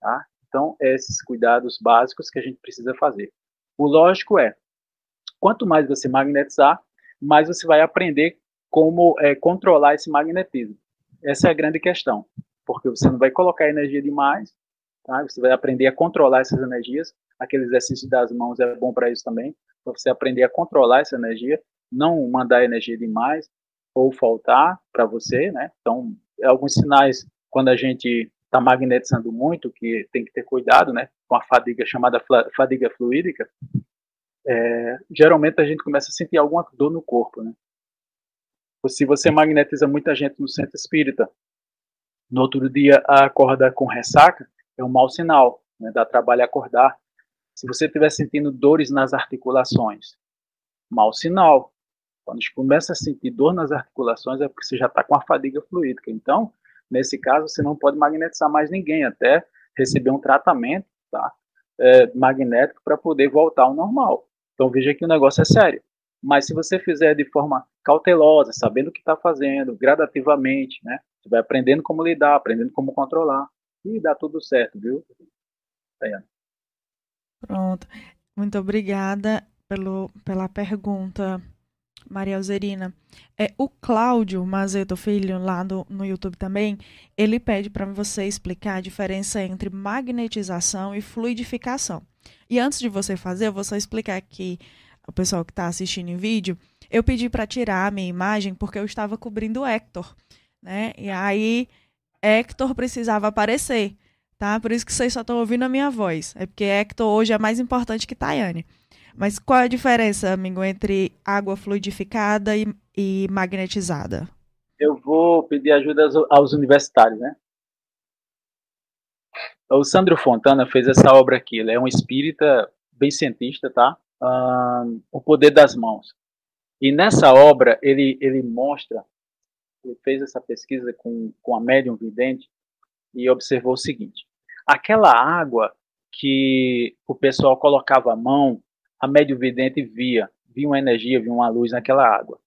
Tá? Então, esses cuidados básicos que a gente precisa fazer. O lógico é, quanto mais você magnetizar, mais você vai aprender como é, controlar esse magnetismo. Essa é a grande questão, porque você não vai colocar energia demais, tá? você vai aprender a controlar essas energias. Aquele exercício das mãos é bom para isso também, para você aprender a controlar essa energia, não mandar energia demais ou faltar para você, né? Então, alguns sinais quando a gente está magnetizando muito, que tem que ter cuidado, né, com a fadiga chamada fadiga fluídica, é, geralmente a gente começa a sentir alguma dor no corpo, né? Se você magnetiza muita gente no centro espírita, no outro dia acorda com ressaca, é um mau sinal, né? dá trabalho acordar. Se você estiver sentindo dores nas articulações, mau sinal. Quando começa a sentir dor nas articulações, é porque você já está com a fadiga fluídica. Então, Nesse caso, você não pode magnetizar mais ninguém até receber um tratamento tá, é, magnético para poder voltar ao normal. Então veja que o negócio é sério. Mas se você fizer de forma cautelosa, sabendo o que está fazendo, gradativamente, né? Você vai aprendendo como lidar, aprendendo como controlar. E dá tudo certo, viu?
Daiane. Pronto. Muito obrigada pelo, pela pergunta, Maria Alzerina. É, o Cláudio Mazeto Filho, lá do, no YouTube também, ele pede para você explicar a diferença entre magnetização e fluidificação. E antes de você fazer, eu vou só explicar aqui, o pessoal que está assistindo em vídeo, eu pedi para tirar a minha imagem porque eu estava cobrindo o Hector, né? E aí, Hector precisava aparecer, tá? Por isso que vocês só estão ouvindo a minha voz. É porque Hector hoje é mais importante que Tayane. Mas qual é a diferença, amigo, entre água fluidificada e, e magnetizada?
Eu vou pedir ajuda aos, aos universitários, né? O Sandro Fontana fez essa obra aqui. Ele é um espírita bem cientista, tá? O poder das mãos. E nessa obra ele ele mostra, ele fez essa pesquisa com, com a médium vidente e observou o seguinte: aquela água que o pessoal colocava a mão a médio vidente via, via uma energia, via uma luz naquela água.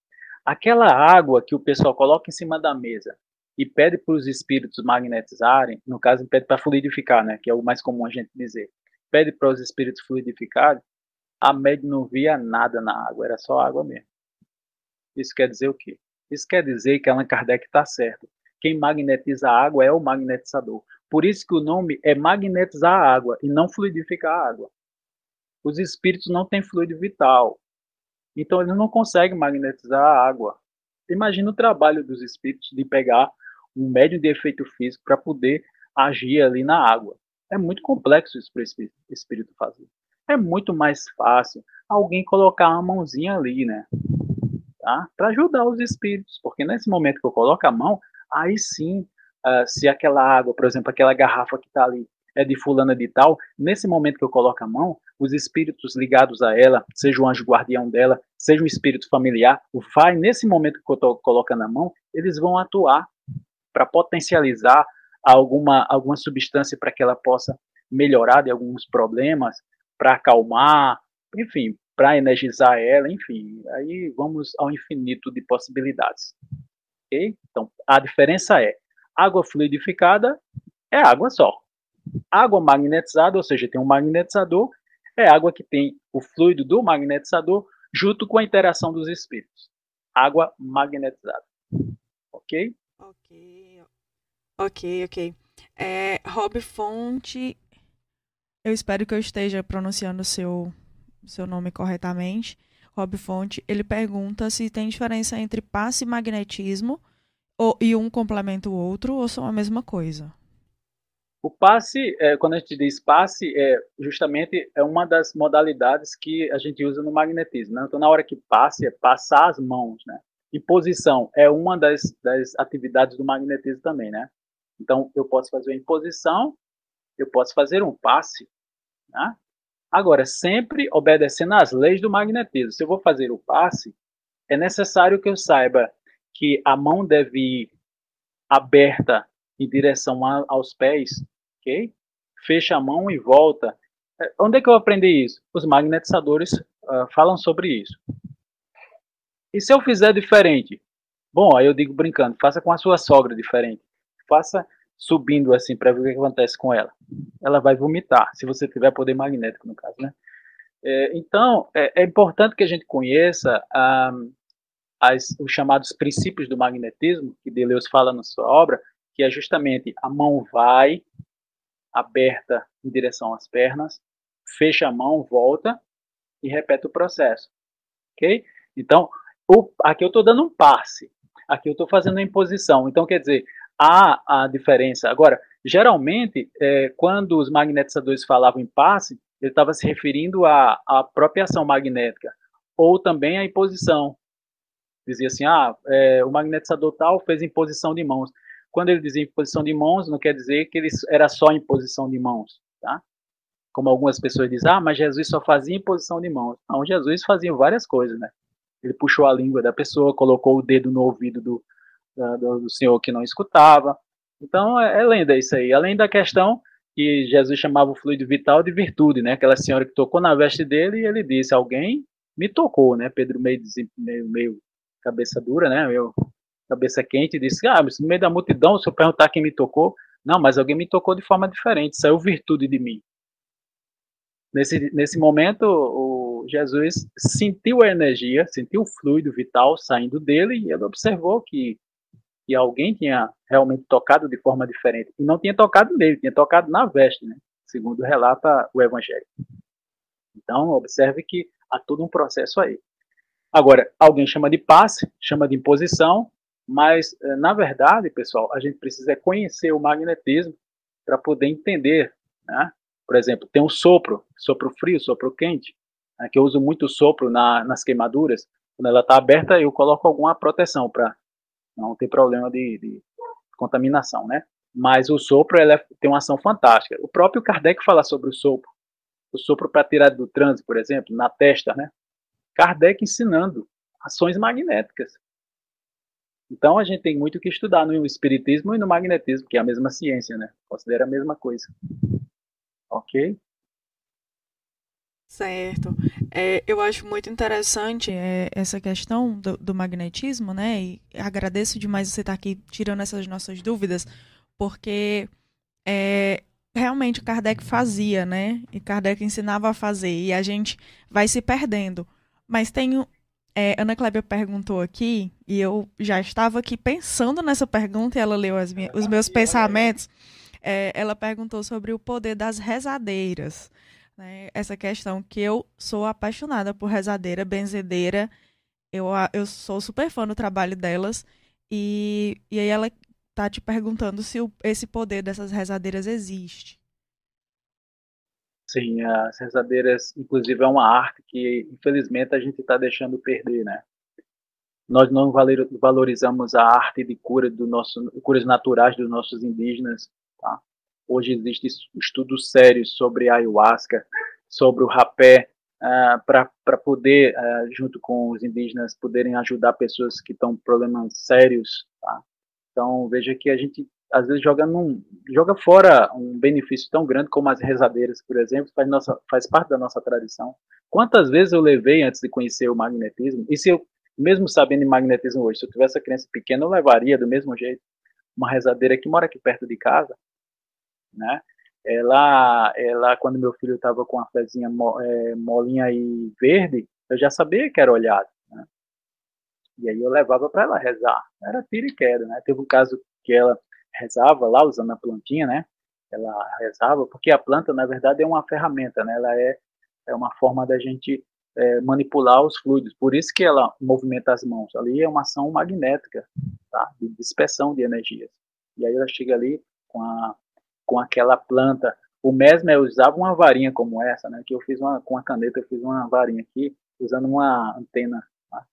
Aquela água que o pessoal coloca em cima da mesa e pede para os espíritos magnetizarem, no caso pede para fluidificar, né, que é o mais comum a gente dizer, pede para os espíritos fluidificarem, a médium não via nada na água, era só água mesmo. Isso quer dizer o quê? Isso quer dizer que Allan Kardec está certo. Quem magnetiza a água é o magnetizador. Por isso que o nome é magnetizar a água e não fluidificar a água os espíritos não têm fluido vital. Então eles não conseguem magnetizar a água. Imagina o trabalho dos espíritos de pegar um médio de efeito físico para poder agir ali na água. É muito complexo isso para o espírito fazer. É muito mais fácil alguém colocar uma mãozinha ali, né? Tá? Para ajudar os espíritos, porque nesse momento que eu coloco a mão, aí sim, uh, se aquela água, por exemplo, aquela garrafa que está ali, é de fulana de tal, nesse momento que eu coloco a mão, os espíritos ligados a ela, seja o anjo guardião dela, seja um espírito familiar, vai, nesse momento que eu estou colocando a mão, eles vão atuar para potencializar alguma, alguma substância para que ela possa melhorar de alguns problemas, para acalmar, enfim, para energizar ela, enfim, aí vamos ao infinito de possibilidades. Então, a diferença é, água fluidificada é água só, Água magnetizada, ou seja, tem um magnetizador, é água que tem o fluido do magnetizador junto com a interação dos espíritos. Água magnetizada. Ok?
Ok. Ok, ok. É, Rob Fonte, eu espero que eu esteja pronunciando o seu, seu nome corretamente. Rob Fonte, ele pergunta se tem diferença entre passe e magnetismo ou, e um complementa o outro ou são a mesma coisa.
O passe, é, quando a gente diz passe, é justamente é uma das modalidades que a gente usa no magnetismo. Né? Então, na hora que passe, é passar as mãos. Né? E posição é uma das, das atividades do magnetismo também. Né? Então, eu posso fazer uma imposição, eu posso fazer um passe. Né? Agora, sempre obedecendo às leis do magnetismo. Se eu vou fazer o passe, é necessário que eu saiba que a mão deve ir aberta em direção a, aos pés, ok? Fecha a mão e volta. É, onde é que eu aprendi isso? Os magnetizadores uh, falam sobre isso. E se eu fizer diferente? Bom, aí eu digo brincando, faça com a sua sogra diferente. Faça subindo assim para ver o que acontece com ela. Ela vai vomitar, se você tiver poder magnético, no caso, né? É, então, é, é, importante que a gente conheça ah, as, os chamados princípios do magnetismo, que Deleuze fala na sua obra, que é justamente a mão vai aberta em direção às pernas, fecha a mão, volta e repete o processo. Ok? Então, o, aqui eu estou dando um passe, aqui eu estou fazendo uma imposição. Então, quer dizer, há a diferença. Agora, geralmente, é, quando os magnetizadores falavam em passe, ele estava se referindo à, à própria ação magnética, ou também à imposição. Dizia assim, ah, é, o magnetizador tal fez imposição de mãos. Quando ele dizia imposição de mãos, não quer dizer que ele era só imposição de mãos, tá? Como algumas pessoas dizem, ah, mas Jesus só fazia imposição de mãos. Não, Jesus fazia várias coisas, né? Ele puxou a língua da pessoa, colocou o dedo no ouvido do, do, do senhor que não escutava. Então, é, é lenda isso aí. Além da questão que Jesus chamava o fluido vital de virtude, né? Aquela senhora que tocou na veste dele e ele disse: Alguém me tocou, né? Pedro meio, meio, meio cabeça dura, né? Meio cabeça quente, disse: Ah, mas no meio da multidão, se eu perguntar quem me tocou, não, mas alguém me tocou de forma diferente, saiu virtude de mim. Nesse, nesse momento, o Jesus sentiu a energia, sentiu o fluido vital saindo dele e ele observou que que alguém tinha realmente tocado de forma diferente. E não tinha tocado nele, tinha tocado na veste, né? segundo relata o Evangelho. Então, observe que há todo um processo aí. Agora, alguém chama de passe, chama de imposição, mas, eh, na verdade, pessoal, a gente precisa conhecer o magnetismo para poder entender. Né? Por exemplo, tem um sopro, sopro frio, sopro quente, né, que eu uso muito sopro na, nas queimaduras. Quando ela está aberta, eu coloco alguma proteção para não tem problema de, de contaminação, né? Mas o sopro é, tem uma ação fantástica. O próprio Kardec fala sobre o sopro. O sopro para tirar do trânsito, por exemplo, na testa, né? Kardec ensinando ações magnéticas. Então a gente tem muito que estudar no espiritismo e no magnetismo, que é a mesma ciência, né? Considera a mesma coisa. Ok?
Certo. É, eu acho muito interessante é, essa questão do, do, magnetismo, né? E agradeço demais você estar aqui tirando essas nossas dúvidas, porque é, realmente Kardec fazia, né? E Kardec ensinava a fazer, e a gente vai se perdendo. Mas tem. É, Ana Clébia perguntou aqui, e eu já estava aqui pensando nessa pergunta, e ela leu os meus pensamentos. É, ela perguntou sobre o poder das rezadeiras né, essa questão que eu sou apaixonada por rezadeira, benzedeira. Eu, eu sou super fã do trabalho delas. E, e aí ela tá te perguntando se o, esse poder dessas rezadeiras existe.
Sim, as rezadeiras, inclusive, é uma arte que, infelizmente, a gente está deixando perder, né? Nós não valorizamos a arte de cura do nosso, curas naturais dos nossos indígenas, tá? Hoje existem estudos sérios sobre a ayahuasca, sobre o rapé, uh, para poder, uh, junto com os indígenas, poderem ajudar pessoas que estão com problemas sérios. Tá? Então, veja que a gente, às vezes, joga, num, joga fora um benefício tão grande como as rezadeiras, por exemplo, faz, nossa, faz parte da nossa tradição. Quantas vezes eu levei antes de conhecer o magnetismo? E se eu, mesmo sabendo de magnetismo hoje, se eu tivesse a criança pequena, eu levaria do mesmo jeito uma rezadeira que mora aqui perto de casa, né? Ela, ela quando meu filho estava com a fezinha é, molinha e verde, eu já sabia que era olhado, né? E aí eu levava para ela rezar. Era tiro e queda, né? Teve um caso que ela rezava lá usando a plantinha, né? Ela rezava porque a planta, na verdade, é uma ferramenta, né? Ela é, é uma forma da gente é, manipular os fluidos. Por isso que ela movimenta as mãos. Ali é uma ação magnética, tá? De dispersão de energias. E aí ela chega ali com a com aquela planta. O Mesmer usava uma varinha como essa, né? Que eu fiz uma com a caneta, eu fiz uma varinha aqui usando uma antena. Tá?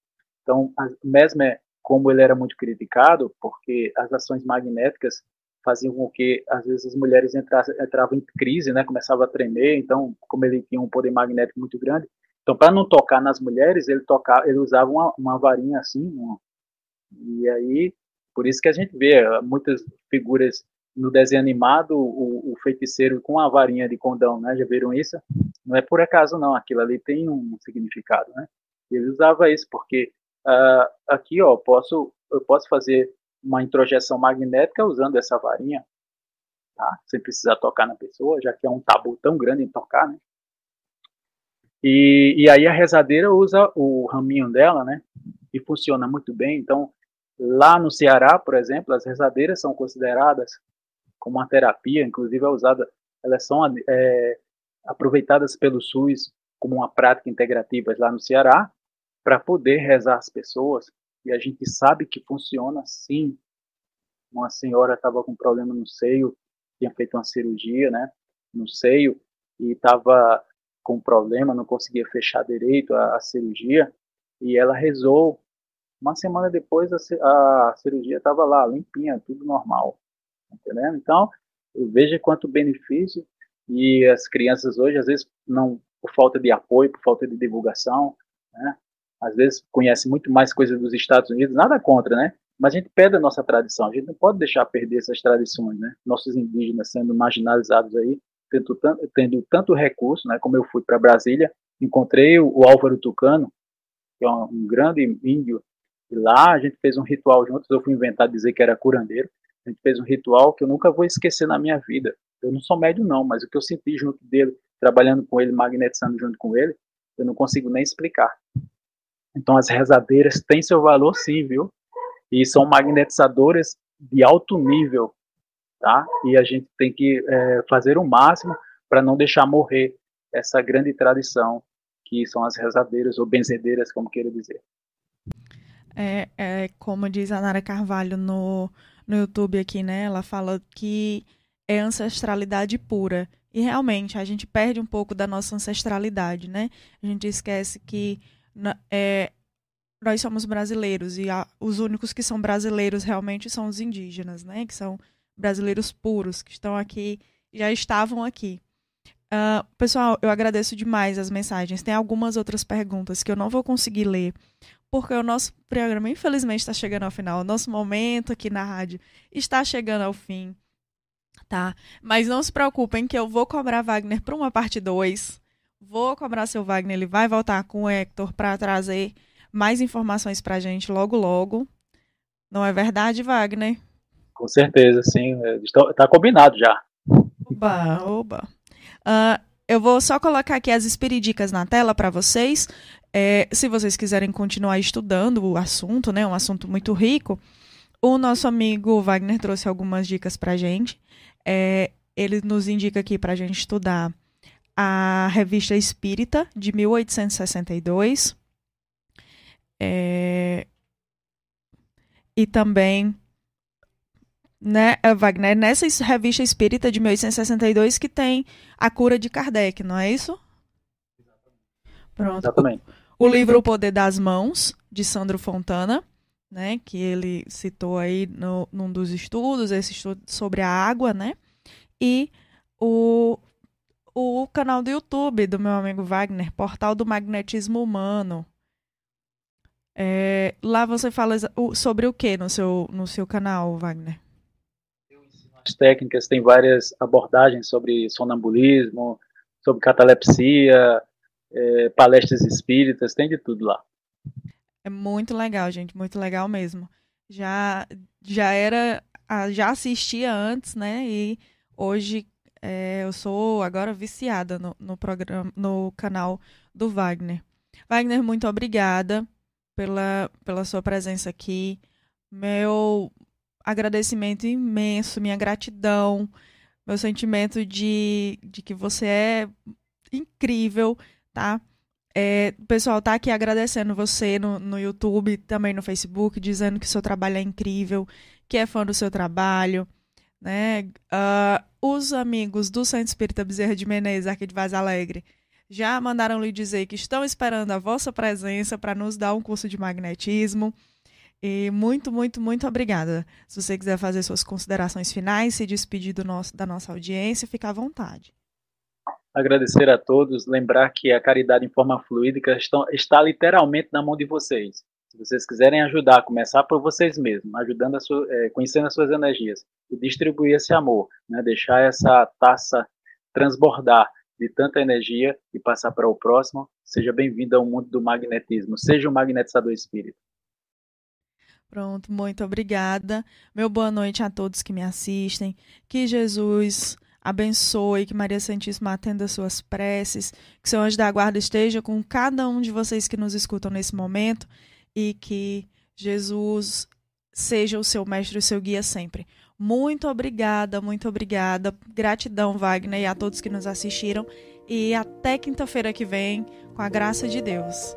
Então, o Mesmer, como ele era muito criticado, porque as ações magnéticas faziam com que às vezes as mulheres entrassem, entravam em crise, né? Começavam a tremer. Então, como ele tinha um poder magnético muito grande, então para não tocar nas mulheres, ele tocava, ele usava uma, uma varinha assim, uma, e aí Por isso que a gente vê muitas figuras no desenho animado, o, o, feiticeiro com a varinha de condão, né? Já viram isso? Não é por acaso, não. Aquilo ali tem um significado, né? Ele usava isso porque uh, aqui, ó, posso, eu posso fazer uma introjeção magnética usando essa varinha, tá? Sem precisar tocar na pessoa, já que é um tabu tão grande em tocar, né? E, e aí a rezadeira usa o raminho dela, né? E funciona muito bem. Então, lá no Ceará, por exemplo, as rezadeiras são consideradas como uma terapia, inclusive é usada, elas são é, aproveitadas pelo SUS como uma prática integrativa lá no Ceará, para poder rezar as pessoas, e a gente sabe que funciona sim. Uma senhora estava com problema no seio, tinha feito uma cirurgia, né, no seio, e estava com problema, não conseguia fechar direito a, a cirurgia, e ela rezou. Uma semana depois, a, a cirurgia estava lá, limpinha, tudo normal. Entendendo? Então, veja quanto benefício e as crianças hoje, às vezes, não por falta de apoio, por falta de divulgação, né? Às vezes conhece muito mais coisas dos Estados Unidos, nada contra, né? Mas a gente perde a nossa tradição, a gente não pode deixar perder essas tradições, né? Nossos indígenas sendo marginalizados aí, tendo tanto, tendo tanto recurso, né? Como eu fui para Brasília, encontrei o, Álvaro Tucano, que é um, um grande índio, e lá a gente fez um ritual juntos, eu fui inventar dizer que era curandeiro, a gente fez um ritual que eu nunca vou esquecer na minha vida. Eu não sou médio não, mas o que eu senti junto dele, trabalhando com ele, magnetizando junto com ele, eu não consigo nem explicar. Então as rezadeiras têm seu valor sim, viu? E são magnetizadoras de alto nível, tá? E a gente tem que é, fazer o máximo para não deixar morrer essa grande tradição que são as rezadeiras ou benzedeiras, como queira dizer.
É, é, como diz a Nara Carvalho no no YouTube aqui, né? Ela fala que é ancestralidade pura. E realmente, a gente perde um pouco da nossa ancestralidade, né? A gente esquece que é, nós somos brasileiros e a, os únicos que são brasileiros realmente são os indígenas, né? Que são brasileiros puros, que estão aqui, já estavam aqui. Uh, pessoal, eu agradeço demais as mensagens. Tem algumas outras perguntas que eu não vou conseguir ler, porque o nosso programa, infelizmente, está chegando ao final. O nosso momento aqui na rádio está chegando ao fim, tá? Mas não se preocupem que eu vou cobrar Wagner para uma parte 2. Vou cobrar seu Wagner, ele vai voltar com o Hector para trazer mais informações para a gente logo, logo. Não é verdade, Wagner?
Com certeza, sim. Está combinado já.
Oba, oba. Uh, eu vou só colocar aqui as espiridicas na tela para vocês. É, se vocês quiserem continuar estudando o assunto, né, um assunto muito rico, o nosso amigo Wagner trouxe algumas dicas para gente. É, ele nos indica aqui para a gente estudar a Revista Espírita, de 1862. É, e também, né, Wagner, nessa revista espírita de 1862 que tem a cura de Kardec, não é isso? Pronto.
Exatamente.
O, o livro O Poder das Mãos, de Sandro Fontana, né, que ele citou aí no, num dos estudos, esse estudo sobre a água, né? E o, o canal do YouTube do meu amigo Wagner, Portal do Magnetismo Humano. É, lá você fala sobre o que no seu, no seu canal, Wagner?
Eu ensino as técnicas, tem várias abordagens sobre sonambulismo, sobre catalepsia, é, palestras espíritas, tem de tudo lá.
É muito legal, gente, muito legal mesmo. Já, já era, já assistia antes, né? E hoje é, eu sou agora viciada no, no programa, no canal do Wagner. Wagner, muito obrigada pela, pela sua presença aqui. Meu agradecimento imenso, minha gratidão, meu sentimento de, de que você é incrível tá? É, o pessoal tá aqui agradecendo você no, no YouTube, também no Facebook, dizendo que seu trabalho é incrível, que é fã do seu trabalho, né? Uh, os amigos do Centro Espírita Bezerra de Menezes, aqui de Vaz Alegre, já mandaram lhe dizer que estão esperando a vossa presença para nos dar um curso de magnetismo. E muito, muito, muito obrigada. Se você quiser fazer suas considerações finais, se despedir nosso, da nossa audiência, fica à vontade
agradecer a todos, lembrar que a caridade em forma fluídica está, está literalmente na mão de vocês. Vocês quiserem ajudar, começar por vocês mesmos, ajudando a sua, é, conhecendo as suas energias e distribuir esse amor, né? deixar essa taça transbordar de tanta energia e passar para o próximo, seja bem-vindo ao mundo do magnetismo. Seja um magnetizador espírito.
Pronto, muito obrigada. Meu boa noite a todos que me assistem. Que Jesus abençoe, que Maria Santíssima atenda suas preces, que seu anjo da guarda esteja com cada um de vocês que nos escutam nesse momento e que Jesus seja o seu mestre e o seu guia sempre. Muito obrigada, muito obrigada. Gratidão, Wagner, e a todos que nos assistiram. E até quinta-feira que vem, com a graça de Deus.